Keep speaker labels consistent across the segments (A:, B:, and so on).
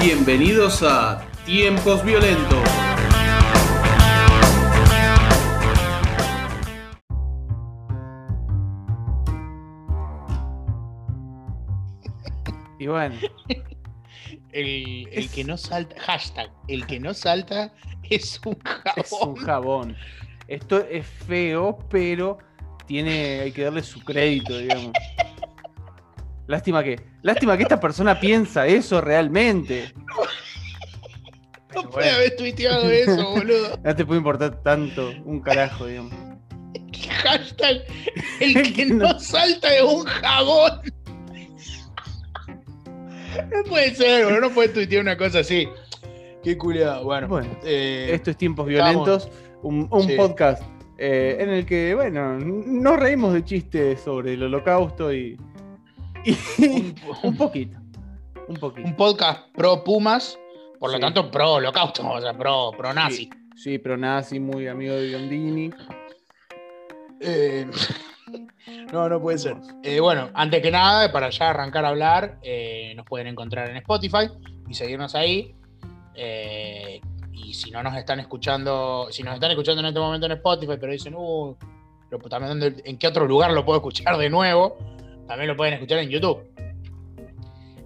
A: Bienvenidos a Tiempos Violentos.
B: Y bueno,
C: El, el
B: Es-
C: que no salta, hashtag, el que no salta es un jabón.
B: es un jabón. Esto es feo, pero tiene, hay que darle su crédito, digamos. Lástima que, lástima que esta persona piensa eso realmente.
C: No puede
B: bueno,
C: haber tuiteado eso, boludo.
B: no te puede importar tanto un carajo, digamos.
C: Hashtag, el que no salta es un jabón. No puede ser, boludo, no puede tuitear una cosa así. Qué culiado. Bueno,
B: Bueno,
C: eh,
B: esto es Tiempos
C: estamos-
B: Violentos, un, un
C: Sí.
B: podcast eh, en el que, bueno, nos reímos de chistes sobre el holocausto y, y
C: un,
B: un poquito, un poquito.
C: un podcast pro Pumas, por lo
B: Sí.
C: tanto pro holocausto, o sea, pro, pro nazi.
B: Sí, pero nazi, muy amigo de Biondini.
C: Eh, no, no puede ser. Eh, bueno, antes que nada, para ya arrancar a hablar, nos pueden encontrar en Spotify y seguirnos ahí. Eh, y si no nos están escuchando, si nos están escuchando en este momento en Spotify, pero dicen, uh, pero también ¿dónde- ¿en qué otro lugar lo puedo escuchar de nuevo? También lo pueden escuchar en YouTube.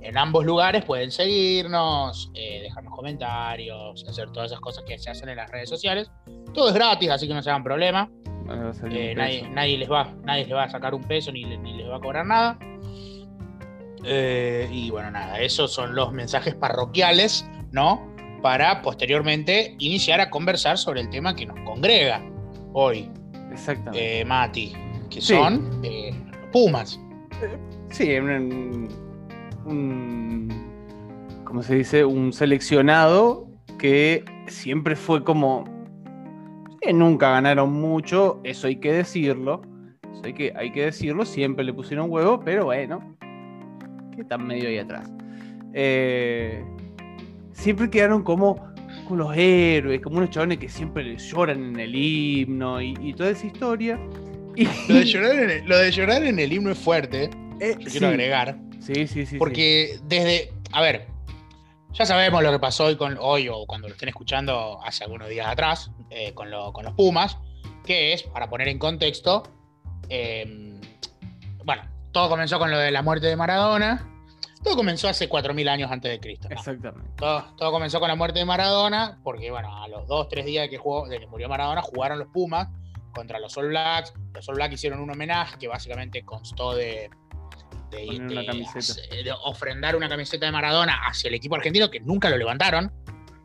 C: En ambos lugares pueden seguirnos, eh, dejarnos comentarios, hacer todas esas cosas que se hacen en las redes sociales. Todo es gratis, así que no se hagan problema. Eh, nadie, nadie, les va, nadie les va a sacar un peso ni les va a cobrar nada. Eh, y bueno, nada, esos son los mensajes parroquiales, ¿no? Para posteriormente iniciar a conversar sobre el tema que nos congrega hoy,
B: Exactamente.
C: eh, Mati, que
B: Sí.
C: son eh, los Pumas.
B: sí, un, un- ¿Cómo se dice? Un seleccionado que siempre fue como. eh, nunca ganaron mucho, eso hay que decirlo. Eso hay que, hay que decirlo, siempre le pusieron huevo, pero bueno. Que están medio ahí atrás. Eh, siempre quedaron como con los héroes, como unos chabones que siempre lloran en el himno y, y toda esa historia. Y,
C: Lo de llorar en el, lo de llorar en el himno es fuerte,
B: eh,
C: yo
B: sí,
C: quiero agregar.
B: Sí, sí, sí. sí.
C: Porque desde. A ver, ya sabemos lo que pasó hoy, con, hoy o cuando lo estén escuchando hace algunos días atrás eh, con, lo- con los Pumas, que es, para poner en contexto, eh, bueno, todo comenzó con lo de la muerte de Maradona. Todo comenzó hace 4.000 años antes de Cristo. ¿no?
B: Exactamente.
C: Todo, todo comenzó con la muerte de Maradona, porque bueno, a los dos, tres días de que, jugó, de que murió Maradona, jugaron los Pumas contra los All Blacks. Los All Blacks hicieron un homenaje que básicamente constó de, de,
B: Poner una
C: de-
B: camiseta.
C: de ofrendar una camiseta de Maradona hacia el equipo argentino, que nunca lo levantaron.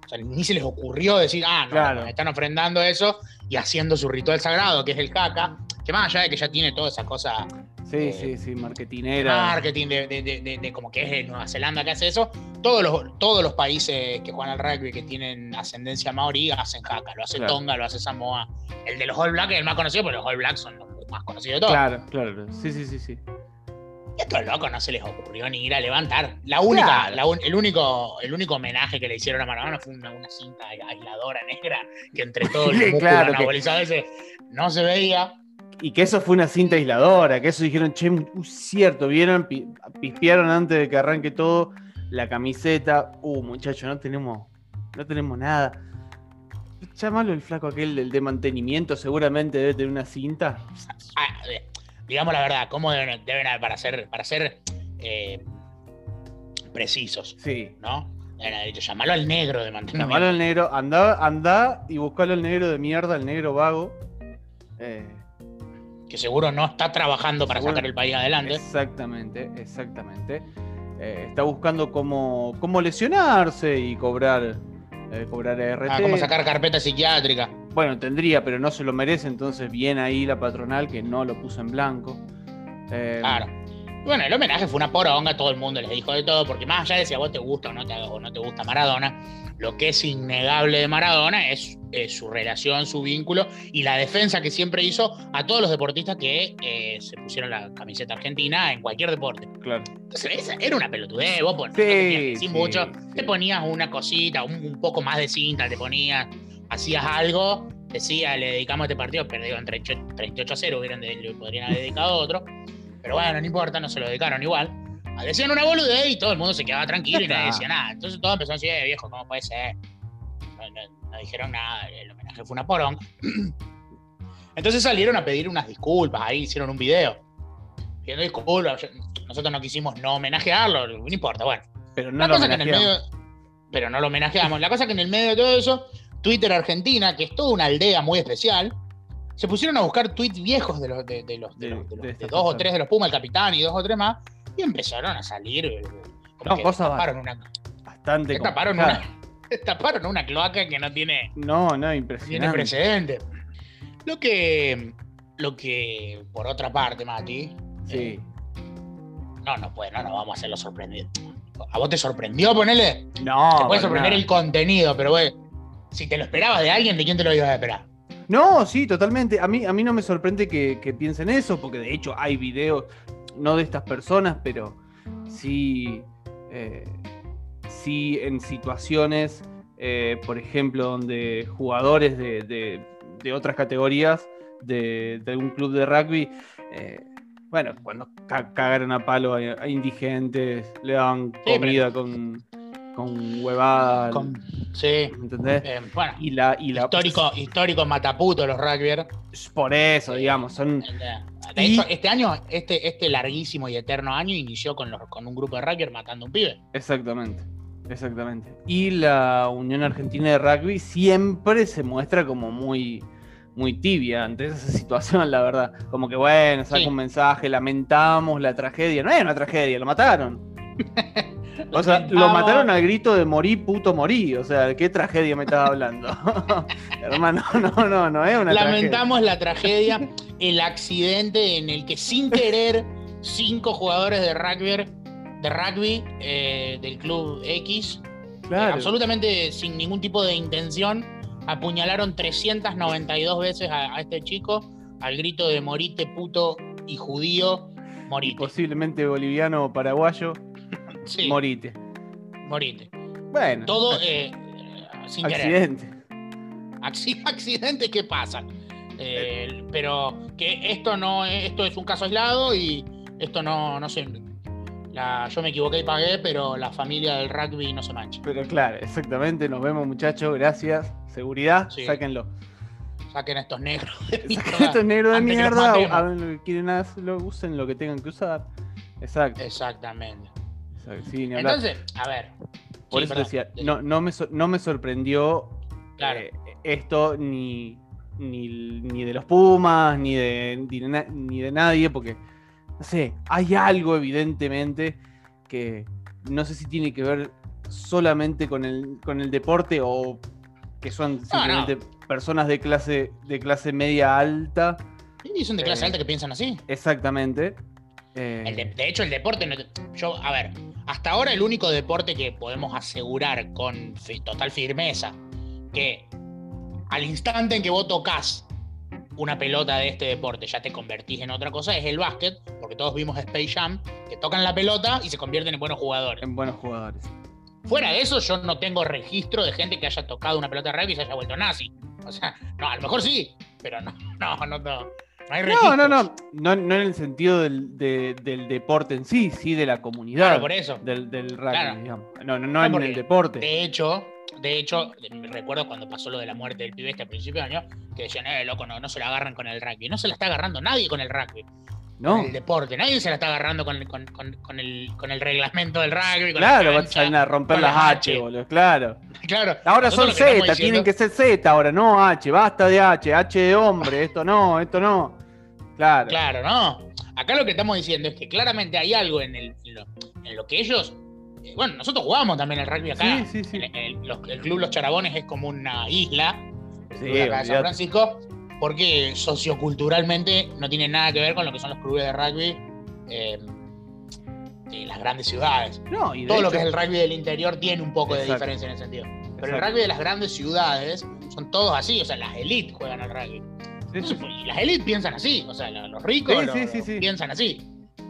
C: O sea, ni se les ocurrió decir, ah, no,
B: Claro.
C: no, están ofrendando eso y haciendo su ritual sagrado, que es el caca, que más allá de que ya tiene toda esa cosa
B: Sí,
C: Eh,
B: sí, sí, marketinera.
C: marketing, de, de- de- como que es de Nueva Zelanda que hace eso, todos los, todos los países que juegan al rugby que tienen ascendencia maorí hacen jaca, lo hace
B: Claro.
C: Tonga, lo hace Samoa. El de los All Blacks es el más conocido, pero los All Blacks son los más conocidos de todos.
B: Claro, claro. Sí, sí, sí, sí.
C: Y a estos locos no se les ocurrió ni ir a levantar. La única,
B: Claro.
C: la un- el, único, el único homenaje que le hicieron a Maradona fue una, una cinta aisladora negra que entre todos los músculos
B: claro, que-
C: ese no se veía.
B: Y que eso fue una cinta aisladora, que eso dijeron, che, uh, cierto, vieron, Pi- pispearon antes de que arranque todo la camiseta. Uh, muchachos, no tenemos, no tenemos nada. Llámalo el flaco aquel, el de mantenimiento, seguramente debe tener una cinta.
C: Ah, digamos la verdad, ¿cómo deben, deben haber para ser, para ser eh, precisos?
B: Sí.
C: ¿no? Deben haber dicho, llamalo al negro de mantenimiento.
B: Llamalo al negro, anda, anda y buscalo al negro de mierda, al negro vago. Eh,
C: Que seguro no está trabajando para
B: Seguro.
C: sacar el país adelante.
B: Exactamente, exactamente. Eh, está buscando cómo, cómo lesionarse y cobrar, eh, cobrar RT.
C: Ah, cómo sacar carpeta psiquiátrica.
B: Bueno, tendría, pero no se lo merece, entonces bien ahí la patronal que no lo puso en blanco. Eh,
C: Claro. Bueno, el homenaje fue una poronga, todo el mundo les dijo de todo, porque más allá de si a vos te gusta o no te, o no te gusta Maradona, lo que es innegable de Maradona es, es su relación, su vínculo y la defensa que siempre hizo a todos los deportistas que eh, se pusieron la camiseta argentina en cualquier deporte.
B: Claro.
C: Entonces, esa era una pelotudez, vos pon- no
B: Sí,
C: tenías mucho,
B: sí.
C: te ponías una cosita, un, un poco más de cinta, te ponías, hacías algo decía, le dedicamos este partido, perdieron 38 a 0, hubieran, le podrían haber dedicado otro. Pero bueno, no importa, no se lo dedicaron igual. Decían una boludez y todo el mundo se quedaba tranquilo y nadie decía nada. Entonces todo empezó a decir, eh, viejo, ¿cómo puede ser? No, dijeron nada, el homenaje fue una poronga. Entonces salieron a pedir unas disculpas, ahí hicieron un video. Pidiendo disculpas. Nosotros no quisimos no homenajearlo, no importa, bueno.
B: Pero no lo homenajeamos.
C: Pero no lo homenajeamos. La cosa que en el medio de todo eso, Twitter Argentina, que es toda una aldea muy especial, se pusieron a buscar tweets viejos de los, de, los, de, dos o tres de los Pumas, el capitán y dos o tres más, y empezaron a salir. Eh,
B: no, cosas una, bastante.
C: Taparon una, taparon una cloaca que no tiene.
B: No, no, impresionante.
C: Tiene precedente. Lo que. Lo que, por otra parte, Mati.
B: Sí. Eh,
C: no, no puede, no, no vamos a hacerlo sorprendido. ¿A vos te sorprendió ponerle?
B: No.
C: Te puede sorprender el contenido, pero güey, si te lo esperabas de alguien, ¿de quién te lo ibas a esperar?
B: No, sí, totalmente. A mí, a mí no me sorprende que, piensen eso, porque de hecho hay videos, no de estas personas, pero sí, eh, sí en situaciones, eh, por ejemplo, donde jugadores de, otras categorías de, un club de rugby, eh, bueno, cuando cagaron a palo a, indigentes, le daban comida con con huevada.
C: sí. ¿Entendés?
B: Eh, bueno, y la, y la,
C: histórico, histórico mataputo los rugby.
B: Por eso, digamos. Son...
C: De hecho, este año, este, este larguísimo y eterno año, inició con, los, con un grupo de rugby matando a un pibe.
B: Exactamente. Exactamente. Y la Unión Argentina de Rugby siempre se muestra como muy, muy tibia ante esa situación, la verdad. Como que, bueno, saca un mensaje, lamentamos la tragedia. No es una tragedia, lo mataron. O sea, lo mataron al grito de morí, puto morí. O sea, ¿de qué tragedia me estás hablando? Hermano, no, no, no es una
C: Lamentamos la tragedia, el accidente en el que sin querer cinco jugadores de rugby, de rugby eh, del club X, eh, absolutamente sin ningún tipo de intención, apuñalaron 392 veces a, este chico al grito de morite, puto y judío, morite.
B: posiblemente boliviano o paraguayo. Morite.
C: Morite.
B: Bueno.
C: Todo eh, sin
B: accidente.
C: querer. Accidente que pasa. Eh, pero que esto no esto es un caso aislado y esto no, no sé. yo me equivoqué y pagué, pero la familia del rugby no se mancha.
B: Pero claro, exactamente. Nos vemos, muchachos. Gracias. Seguridad, sáquenlo.
C: Saquen a estos negros.
B: Saquen a estos negros de mierda. A quieren lo usen lo que tengan que usar. Exacto.
C: Exactamente.
B: Entonces,
C: a ver.
B: Por eso decía, no, no, me, no me sorprendió eh, esto ni, ni, de los Pumas, ni de, ni de, nadie, porque, no sé, hay algo evidentemente que no sé si tiene que ver solamente con el, con el deporte o que son simplemente personas de clase, de clase media alta.
C: Y son de clase eh, alta que piensan así.
B: Exactamente.
C: De, de, hecho, el deporte, yo, a ver, hasta ahora el único deporte que podemos asegurar con total firmeza que al instante en que vos tocas una pelota de este deporte ya te convertís en otra cosa es el básquet, porque todos vimos Space Jam, que tocan la pelota y se convierten en buenos jugadores.
B: En buenos jugadores.
C: Fuera de eso, yo no tengo registro de gente que haya tocado una pelota de rugby y se haya vuelto nazi. O sea, no, a lo mejor sí, pero no, no, no, no.
B: No, no, no, no, en el sentido del, deporte en sí, sí de la comunidad.
C: por eso.
B: Del, del rugby, digamos. No, no, no, en el deporte.
C: De hecho, de hecho, recuerdo cuando pasó lo de la muerte del pibe este a principios de año, que decían, eh, loco, no, no se la agarran con el rugby. No se la está agarrando nadie con el rugby. No. el deporte. Nadie se la está agarrando con, con, con, el, con el reglamento del rugby.
B: claro, van a romper las H, boludo, claro.
C: claro.
B: Ahora son Z, tienen que ser Z ahora, no H, basta de H, H de hombre, esto no, esto no. Claro.
C: Claro, no. Acá lo que estamos diciendo es que claramente hay algo en, el, en, lo, que ellos. Eh, bueno, nosotros jugamos también el rugby acá.
B: Sí, sí, sí.
C: El, Club Los Charabones es como una isla. Sí, acá de San Francisco porque socioculturalmente no tiene nada que ver con lo que son los clubes de rugby eh, de las grandes ciudades.
B: No, y
C: Todo lo que es el rugby del interior tiene un poco de diferencia en ese sentido. Pero el rugby de las grandes ciudades son todos así, o sea, las élites juegan al rugby. Y las élites piensan así, o sea, los ricos piensan así.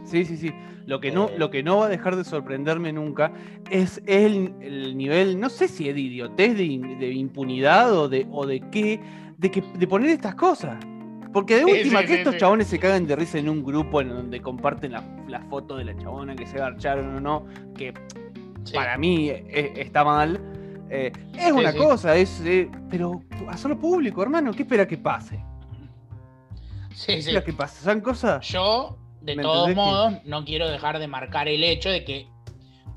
B: Sí, sí, sí. Lo que, no, lo que no va a dejar de sorprenderme nunca es el, nivel, no sé si es de idiotez, de, impunidad o de, o de qué, de, que, de poner estas cosas. Porque de última,
C: sí,
B: que estos
C: sí.
B: chabones se cagan de risa en un grupo en donde comparten la, la foto de la chabona que se garcharon o no, que para mí eh, está mal. eh, es una cosa, es, eh, pero hacerlo público, hermano, ¿qué espera que pase?
C: Sí,
B: ¿Qué
C: sí.
B: espera que pase? ¿Son cosas?
C: Yo, de
B: ¿Me
C: todos
B: que-
C: modos, no quiero dejar de marcar el hecho de que,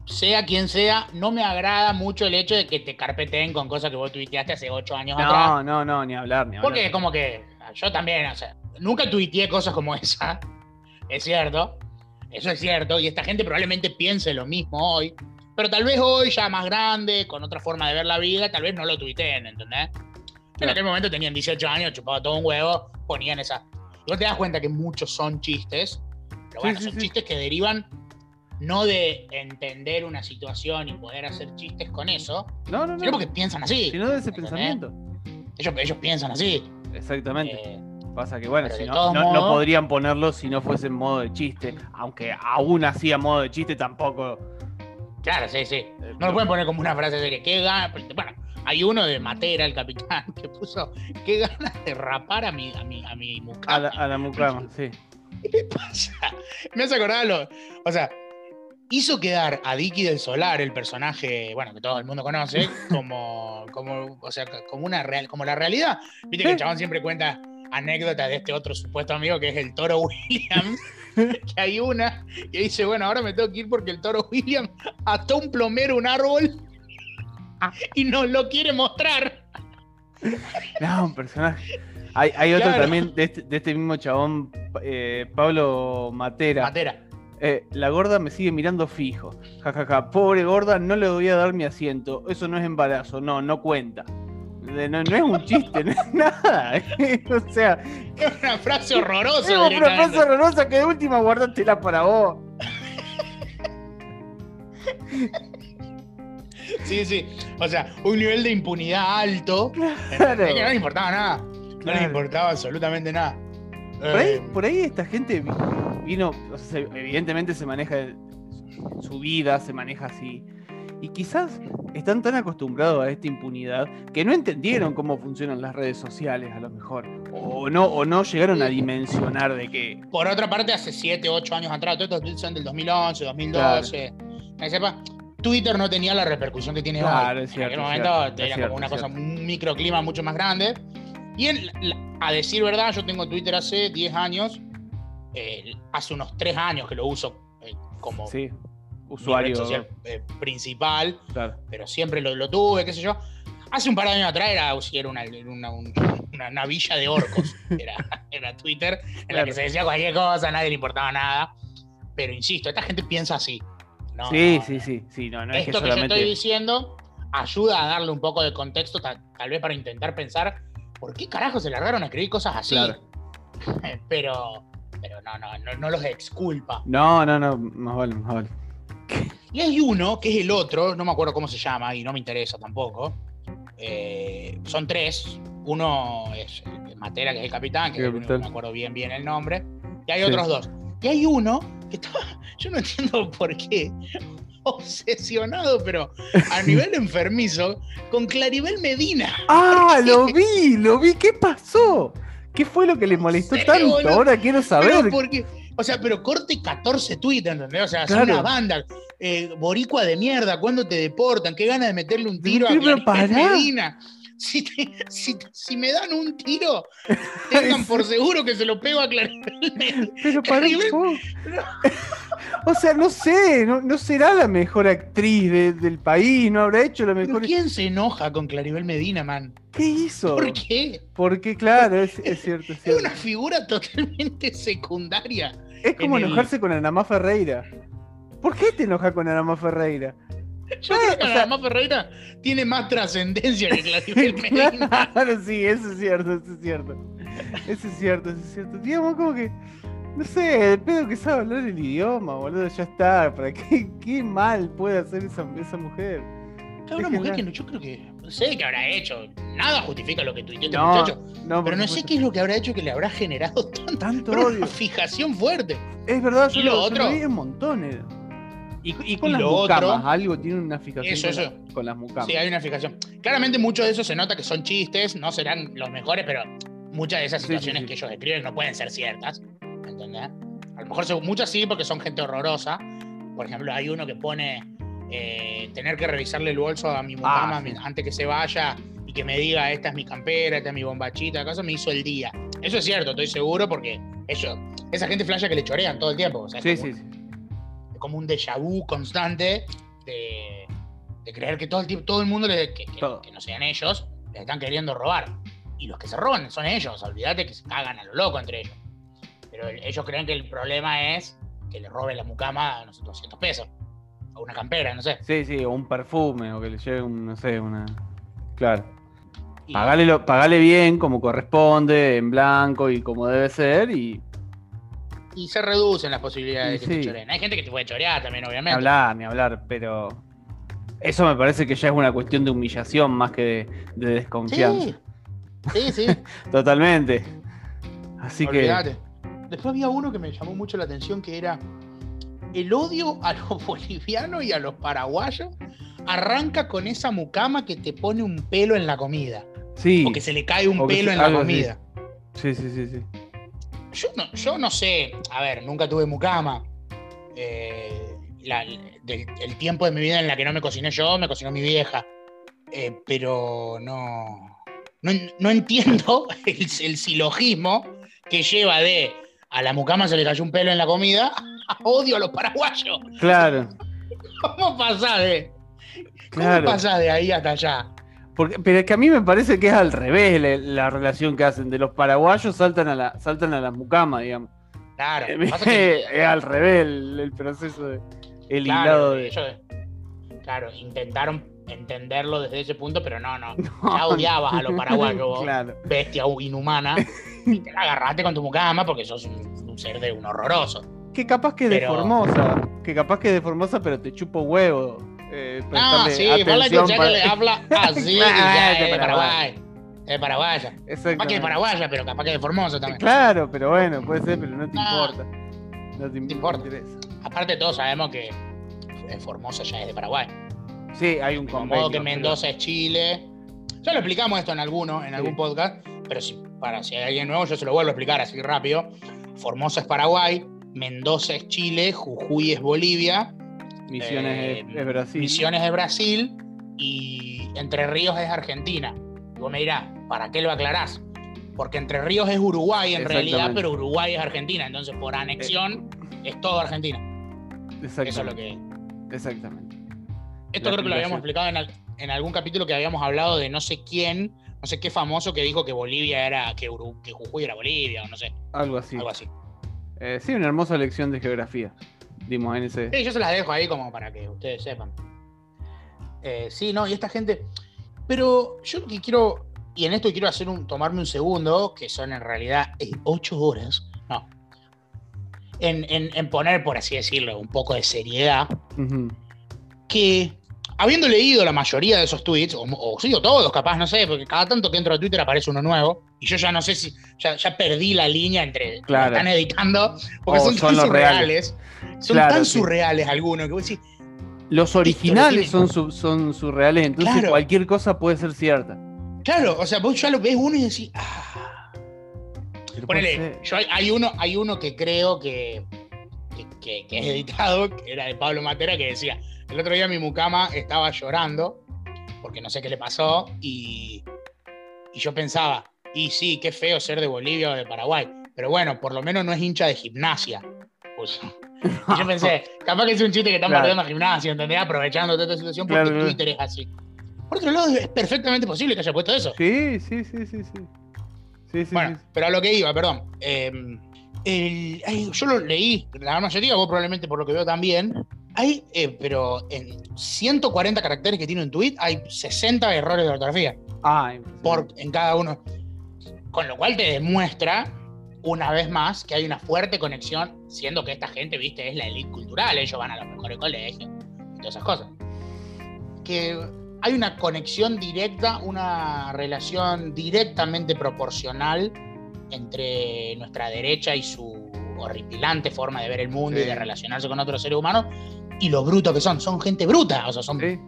C: sea quien sea, no me agrada mucho el hecho de que te carpeteen con cosas que vos tuiteaste hace ocho años atrás.
B: No, no, no, ni hablar, ni hablar.
C: Porque es como que yo también, o sea, nunca tuiteé cosas como esa. Es cierto. Eso es cierto. Y esta gente probablemente piense lo mismo hoy. Pero tal vez hoy, ya más grande, con otra forma de ver la vida, tal vez no lo tuiteen, ¿entendés? En aquel momento tenían 18 años, chupaba todo un huevo, ponían esa. Vos te das cuenta que muchos son chistes. Pero bueno,
B: sí,
C: son
B: sí.
C: chistes que derivan no de entender una situación y poder hacer chistes con eso,
B: No, no,
C: sino
B: no.
C: porque piensan así.
B: Si no de ese
C: ¿entendés?
B: pensamiento.
C: Ellos, ellos piensan así.
B: Exactamente.
C: Eh,
B: Pasa que, bueno, si no, no, podrían ponerlo si no fuese en modo de chiste. Aunque aún así a modo de chiste tampoco.
C: claro, sí, sí.
B: eh,
C: No lo pueden poner como una frase de que gana. Bueno, hay uno de Matera, el capitán, que puso qué ganas de rapar a mi, a mi, a mi
B: A
C: mucama.
B: la, a la mucama, sí.
C: ¿Qué pasa? Me hace acordar lo. O sea, hizo quedar a Dicky del Solar, el personaje, bueno, que todo el mundo conoce, como, como, o sea, como una real, como la realidad. Viste que el chabón siempre cuenta anécdotas de este otro supuesto amigo que es el toro Williams. que hay una que dice, bueno, ahora me tengo que ir porque el toro Williams ató un plomero a un árbol y no lo quiere mostrar.
B: No, un personaje. Hay, hay otro
C: Claro.
B: también de este, de este mismo chabón, eh, Pablo Matera.
C: Matera.
B: Eh, la gorda me sigue mirando fijo. Ja, ja, ja. Pobre gorda, no le voy a dar mi asiento. Eso no es embarazo, no, no cuenta. No, no es un chiste, no es nada. o sea,
C: Es una frase horrorosa.
B: es una frase horrorosa que de última guardatela para vos.
C: Sí, sí. O sea, un nivel de impunidad alto.
B: Claro.
C: Que no le importaba nada. No
B: Claro.
C: le importaba absolutamente nada.
B: Por ahí,
C: Eh,
B: por ahí esta gente vi- vino, o sea, se- evidentemente se maneja su vida, se maneja así. Y quizás están tan acostumbrados a esta impunidad que no entendieron cómo funcionan las redes sociales, a lo mejor. O no, o no llegaron a dimensionar de que.
C: por otra parte, hace 7, 8 años atrás, todos estos son del 2011, 2012. Que sepa, Twitter no tenía la repercusión que tiene
B: Claro,
C: hoy.
B: es cierto,
C: en aquel momento
B: cierto,
C: era
B: es
C: como
B: cierto,
C: una cosa,
B: cierto.
C: un microclima mucho más grande. Y en la- a decir verdad, yo tengo Twitter hace 10 años. eh, hace unos 3 años que lo uso eh, como
B: Sí, usuario.
C: social eh, principal.
B: Claro.
C: pero siempre lo, lo tuve, qué sé yo. Hace un par de años atrás era, era una, una, un- una- una villa de orcos, era, era Twitter, en la
B: Claro.
C: que se decía cualquier cosa, a nadie le importaba nada. Pero insisto, esta gente piensa así. No,
B: sí,
C: no,
B: sí, sí, sí, no, no es que
C: Esto que yo estoy diciendo ayuda a darle un poco de contexto, ta- tal, vez para intentar pensar por qué carajo se largaron a escribir cosas así.
B: Claro.
C: pero, pero no, no, no, los exculpa.
B: No, no, no, más vale, más vale.
C: Y hay uno, que es el otro, no me acuerdo cómo se llama y no me interesa tampoco. Eh, son tres. Uno es Matera, que es el capitán, que
B: Capitán.
C: no me acuerdo bien bien el nombre. Y hay
B: Sí.
C: otros dos. Y hay uno que estaba, yo no entiendo por qué, obsesionado, pero a nivel enfermizo, con Claribel Medina.
B: ¡Ah, lo vi! ¡Lo vi! ¿Qué pasó? ¿Qué fue lo que le molestó tanto?
C: boludo?
B: Ahora quiero saber.
C: Pero porque, o sea, pero corte 14 tweets, ¿entendés? O sea, son
B: Claro.
C: una banda. Eh, boricua de mierda, ¿cuándo te deportan? Qué ganas de meterle un tiro a Claribel
B: pará.
C: Medina. Si, te- si, si me dan un tiro, tengan por seguro que se lo pego a Claribel Medina.
B: Pero para un. O sea, no sé, no, no será la mejor actriz de- del país, no habrá hecho la
C: ¿Pero
B: mejor.
C: quién se enoja con Claribel Medina, man?
B: ¿Qué hizo?
C: ¿Por qué?
B: Porque, claro, es, es cierto, es cierto.
C: una figura totalmente secundaria.
B: Es como
C: en el-
B: enojarse con Anamá Ferreira. ¿Por qué te enojas con Anamá Ferreira?
C: Yo creo que
B: o sea-
C: Ferreira tiene más trascendencia que Claribel Medina.
B: Claro, sí, eso es cierto, eso es cierto. Eso es cierto, eso es cierto. Digamos como que, no sé, de pedo que sabe hablar el idioma, boludo, ya está. ¿Para qué, qué mal puede hacer esa, esa mujer?
C: Es una mujer que no, yo creo que no sé qué habrá hecho. Nada justifica lo que tuiteó este
B: No,
C: muchacho.
B: No,
C: Pero no sé qué es lo que habrá hecho que le habrá generado tanto,
B: Tanto
C: pero
B: odio.
C: una fijación fuerte.
B: Es verdad,
C: ¿Y
B: yo
C: lo
B: lo,
C: otro?
B: lo vi un montón. eh. Y, y con
C: Y
B: las
C: lo
B: mucamas,
C: otro-
B: algo tiene una fijación
C: Eso,
B: con,
C: eso.
B: la- con las mucamas.
C: Sí, hay una fijación. Claramente mucho de eso se nota que son chistes, no serán los mejores, pero muchas de esas
B: Sí, sí,
C: situaciones
B: sí.
C: que ellos escriben no pueden ser ciertas. ¿Entendés? A lo mejor se- muchas sí porque son gente horrorosa. Por ejemplo, hay uno que pone eh, tener que revisarle el bolso a mi mucama
B: Ah, sí.
C: antes que se vaya y que me diga esta es mi campera, esta es mi bombachita, acaso me hizo el día. Eso es cierto, estoy seguro porque ellos, esa gente flasha que le chorean todo el tiempo. O sea, es
B: sí,
C: como
B: sí, sí.
C: Como un déjà vu constante de, de creer que todo el, todo el mundo, le- que, que-
B: Todo.
C: que no sean ellos, les están queriendo robar. Y los que se roban son ellos, olvídate que se cagan a lo loco entre ellos. Pero el- ellos creen que el problema es que le roben la mucama a no sé, 200 pesos. O una campera, no sé.
B: Sí, sí, o un perfume, o que le lleve un, no sé, una. Claro. Pagale, lo- pagale bien, como corresponde, en blanco y como debe ser, y
C: Y se reducen las posibilidades de que te choreen. Hay gente que te puede chorear también,
B: ni
C: obviamente.
B: hablar, ni hablar, pero. Eso me parece que ya es una cuestión de humillación más que de, de desconfianza.
C: Sí, sí, sí.
B: Totalmente. Así que.
C: Después había uno que me llamó mucho la atención que era el odio a los bolivianos y a los paraguayos arranca con esa mucama que te pone un pelo en la comida.
B: Sí.
C: O que se le cae un
B: O
C: pelo
B: se-
C: en la
B: así.
C: comida.
B: Sí, sí, sí, sí.
C: Yo no, yo no sé, a ver, nunca tuve mucama. Eh, la- del- el tiempo de mi vida en la que no me cociné yo, me cocinó mi vieja. Eh, pero no, no, no entiendo el, el silogismo que lleva de a la mucama se le cayó un pelo en la comida a odio a los paraguayos.
B: Claro,
C: ¿Cómo pasa de, cómo de ahí hasta allá?
B: Porque, pero es que a mí me parece que es al revés la, la relación que hacen. De los paraguayos saltan a la, saltan a las mucamas, digamos.
C: Claro, pasa que-
B: es al revés el, el proceso de. El
C: Claro,
B: hilado de.
C: ellos, claro, intentaron entenderlo desde ese punto, pero no, no.
B: No,
C: Ya odiabas a los paraguayos.
B: Claro.
C: bestia inhumana, y te la agarraste con tu mucama porque sos un, un ser de un horroroso.
B: Que capaz que de
C: Pero-
B: Formosa. Que capaz que de Formosa, pero te chupo huevo. Eh,
C: Ah, sí,
B: para-
C: que le habla así,
B: Claro,
C: ya
B: de
C: de
B: Paraguay.
C: Es de paraguaya. Capaz que es de paraguaya, pero capaz que es de Formosa también.
B: Claro, pero bueno, puede ser, pero no te
C: Ah.
B: importa. No te,
C: importa.
B: interesa.
C: Aparte todos sabemos que eh, Formosa ya es de Paraguay.
B: Sí, hay un
C: Como
B: convenio.
C: modo que Mendoza es Chile. Ya lo explicamos esto en alguno, en
B: Sí.
C: algún podcast, pero si, para si hay alguien nuevo, yo se lo vuelvo a explicar así rápido. Formosa es Paraguay, Mendoza es Chile, Jujuy es Bolivia,
B: Misiones
C: eh,
B: es, es Brasil.
C: Misiones es Brasil y Entre Ríos es Argentina. Y vos me dirás, ¿para qué lo aclarás? Porque Entre Ríos es Uruguay en realidad,
B: Exactamente.
C: pero Uruguay es Argentina. Entonces, por anexión, es todo Argentina. Eso es lo que.
B: Exactamente.
C: Esto
B: La
C: creo que lo habíamos explicado en, al- en algún capítulo que habíamos hablado de no sé quién, no sé qué famoso que dijo que Bolivia era, que, Uru- que Jujuy era Bolivia, o no sé,
B: Algo así.
C: algo así.
B: Eh, sí, una hermosa lección de geografía. Dimos en ese.
C: Sí, yo se las dejo ahí como para que ustedes sepan. Eh, sí, no, y esta gente. Pero yo lo que quiero, y en esto quiero hacer un, tomarme un segundo, que son en realidad eh, ocho horas, no. En, en- en poner, por así decirlo, un poco de seriedad, que habiendo leído la mayoría de esos tweets, o, o todos capaz, no sé, porque cada tanto que entro a Twitter aparece uno nuevo, y yo ya no sé si, ya, ya perdí la línea entre
B: Claro.
C: lo están editando, porque son,
B: son
C: tan
B: los
C: surreales, son
B: Claro,
C: tan
B: sí.
C: surreales algunos, que vos decís,
B: Los originales son, su- son surreales, entonces
C: Claro.
B: cualquier cosa puede ser cierta.
C: claro, o sea, vos ya lo ves uno y decís, ah, ponele, yo hay, hay uno, hay uno que creo que, que, que- que es editado, que era de Pablo Matera, que decía, el otro día mi mucama estaba llorando, porque no sé qué le pasó, y, y yo pensaba, y sí, qué feo ser de Bolivia o de Paraguay, pero bueno, por lo menos no es hincha de gimnasia. Pues, yo pensé, capaz que es un chiste que están
B: Claro.
C: perdiendo gimnasia, ¿entendés? Aprovechando toda esta situación porque
B: Claro, claro.
C: Twitter es así. Por otro lado, es perfectamente posible que haya puesto eso.
B: Sí, sí, sí, sí, sí. Sí, sí,
C: Bueno,
B: sí.
C: pero a lo que iba, perdón. Eh, el- ay, yo lo leí, la mayoría, vos probablemente por lo que veo también. Hay, eh, pero en 140 caracteres que tiene un tweet, hay 60 errores de ortografía
B: Ah,
C: por, en cada uno. Con lo cual te demuestra, una vez más, que hay una fuerte conexión, siendo que esta gente, viste, es la elite cultural, ellos van a los mejores colegios y todas esas cosas. Que hay una conexión directa, una relación directamente proporcional entre nuestra derecha y su horripilante forma de ver el mundo y
B: Sí.
C: de relacionarse con otros seres humanos, y lo bruto que son. Son gente bruta, o sea, son.
B: Sí.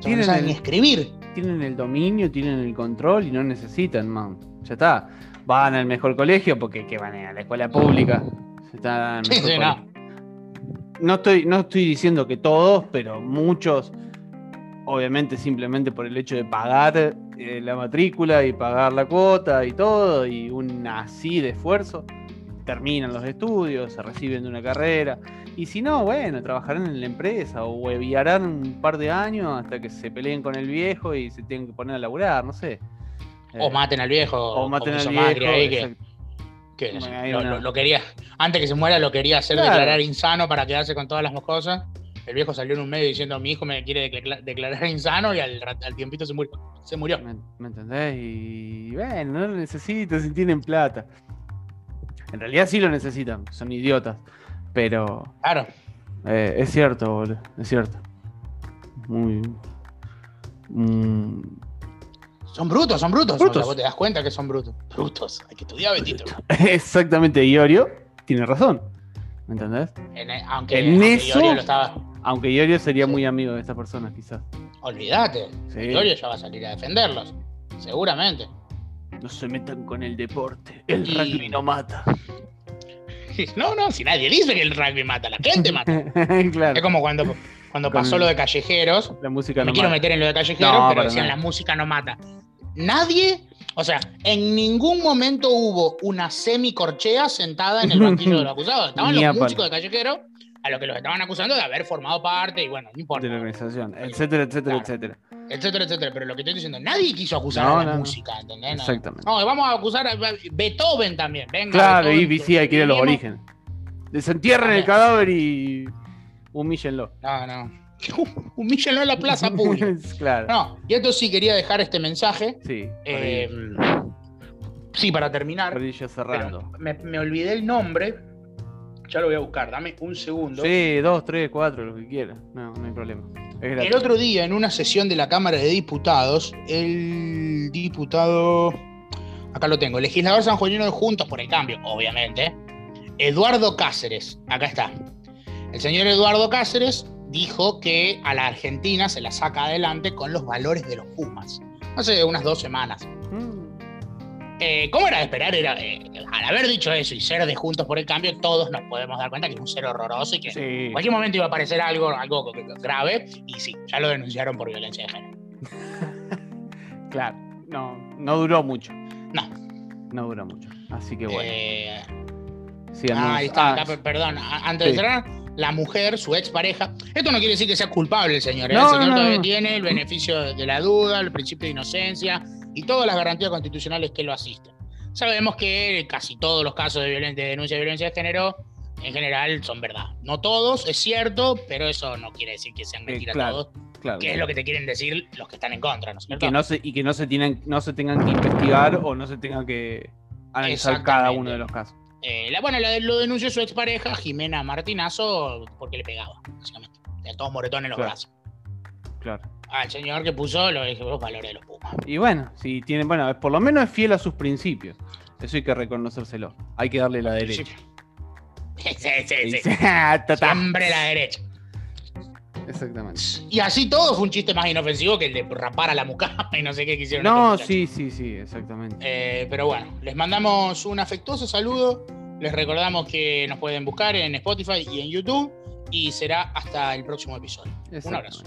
C: Son- no saben
B: el,
C: escribir.
B: tienen el dominio, tienen el control y no necesitan, man. Ya está. Van al mejor colegio porque ¿qué van a la escuela pública. Se están al
C: Sí, sí,
B: colegio. no estoy, no estoy diciendo que todos, pero muchos, obviamente simplemente por el hecho de pagar eh, la matrícula y pagar la cuota y todo, y un así de esfuerzo, terminan los estudios, se reciben de una carrera. Y si no, bueno, trabajarán en la empresa o hueviarán un par de años hasta que se peleen con el viejo y se tienen que poner a laburar, no sé.
C: O
B: Eh,
C: maten al viejo.
B: o maten al viejo.
C: Ahí, que,
B: Bueno,
C: lo, quería. Antes que se muera, lo quería hacer
B: Claro.
C: declarar insano para quedarse con todas las cosas. El viejo salió en un medio diciendo: Mi hijo me quiere decla- declarar insano y al, tiempito se murió. Se murió.
B: ¿Me, me entendés? Y bueno, no lo necesitan si tienen plata. En realidad sí lo necesitan, son idiotas. Pero
C: Claro.
B: eh, es cierto, boludo, es cierto. Muy. mm,
C: Son brutos, son brutos.
B: Brutos.
C: O sea, vos te das cuenta que son brutos. Brutos. Hay que estudiar, Betito.
B: exactamente, Iorio tiene razón. ¿Me entendés?
C: En- aunque,
B: En
C: aunque
B: eso-
C: Iorio lo estaba.
B: Aunque Iorio sería
C: Sí.
B: muy amigo de estas personas, quizás.
C: Olvídate.
B: Sí.
C: Iorio ya va a salir a defenderlos. Seguramente.
B: No se metan con el deporte. El
C: Y-
B: rugby no mata.
C: No, no, si nadie dice que el rugby mata, la gente mata.
B: claro.
C: Es como cuando, cuando pasó lo de callejeros.
B: La música
C: me
B: no
C: quiero
B: mata.
C: meter en lo de callejeros,
B: No,
C: pero decían la música no mata. Nadie, o sea, en ningún momento hubo una semicorchea sentada en el banquillo de los acusados. Estaban los músicos de callejeros a los que los estaban acusando de haber formado parte y bueno, no importa.
B: de la organización, etcétera, etcétera,
C: Claro.
B: etcétera.
C: etcétera, etcétera. Pero lo que estoy diciendo, nadie quiso acusar
B: No,
C: a la
B: no,
C: música, ¿entendés?
B: Exactamente.
C: No, vamos a acusar a Beethoven también. Venga,
B: Claro,
C: Beethoven,
B: y sí, hay que ir a los orígenes. Desentierren el cadáver y humíllenlo.
C: No, no. Humíllenlo en la plaza pública.
B: claro.
C: No, y esto sí quería dejar este mensaje.
B: Sí.
C: eh, sí, para terminar.
B: cerrando.
C: Me, me olvidé el nombre. Ya lo voy a buscar, dame un segundo.
B: Sí, dos, tres, cuatro, lo que quieras. No, no hay problema.
C: El otro día, en una sesión de la Cámara de Diputados, el diputado. Acá lo tengo, legislador sanjuanino de Juntos por el Cambio, obviamente. Eduardo Cáceres, acá está. El señor Eduardo Cáceres dijo que a la Argentina se la saca adelante con los valores de los Pumas. Hace unas dos semanas.
B: Mm,
C: Eh, ¿Cómo era de esperar? Era, eh, al haber dicho eso y ser de Juntos por el Cambio, todos nos podemos dar cuenta que es un ser horroroso y que
B: Sí.
C: en cualquier momento iba a aparecer algo, algo grave. Y sí, ya lo denunciaron por violencia de género.
B: Claro. No, no duró mucho.
C: No.
B: No duró mucho. Así que bueno.
C: Eh,
B: sigamos.
C: ah, ahí está,
B: Ah,
C: acá, perdón. Antes
B: sí.
C: de cerrar, la mujer, su expareja. Esto no quiere decir que sea culpable el señor. ¿eh?
B: No,
C: el señor
B: no,
C: todavía
B: no.
C: tiene el beneficio de la duda, el principio de inocencia y todas las garantías constitucionales que lo asisten. Sabemos que casi todos los casos de, violen- de denuncia de violencia de género, en general, son verdad. No todos, es cierto, pero eso no quiere decir que sean
B: Eh,
C: mentiras
B: claro,
C: todos,
B: claro.
C: que es lo que te quieren decir los que están en contra, ¿no es
B: y
C: cierto?
B: que no se, y que no se tienen, no se tengan que investigar o no se tenga que analizar cada uno de los casos.
C: Eh, la, bueno, la, lo denunció su expareja, Jimena Martinazo, porque le pegaba, básicamente. Tenía todos moretones en los
B: Claro.
C: brazos.
B: Claro.
C: Al señor que puso los, los valores de los Pumas.
B: Y bueno, si tiene, bueno, por lo menos es fiel a sus principios. Eso hay que reconocérselo. Hay que darle la derecha.
C: Sí, sí, sí. Sí. Siempre la derecha.
B: Exactamente.
C: Y así todo fue un chiste más inofensivo que el de rapar a la mucama y no sé qué quisieron.
B: No, sí, sí, sí, exactamente.
C: Eh, pero bueno, les mandamos un afectuoso saludo. Les recordamos que nos pueden buscar en Spotify y en YouTube. Y será hasta el próximo episodio. Un abrazo.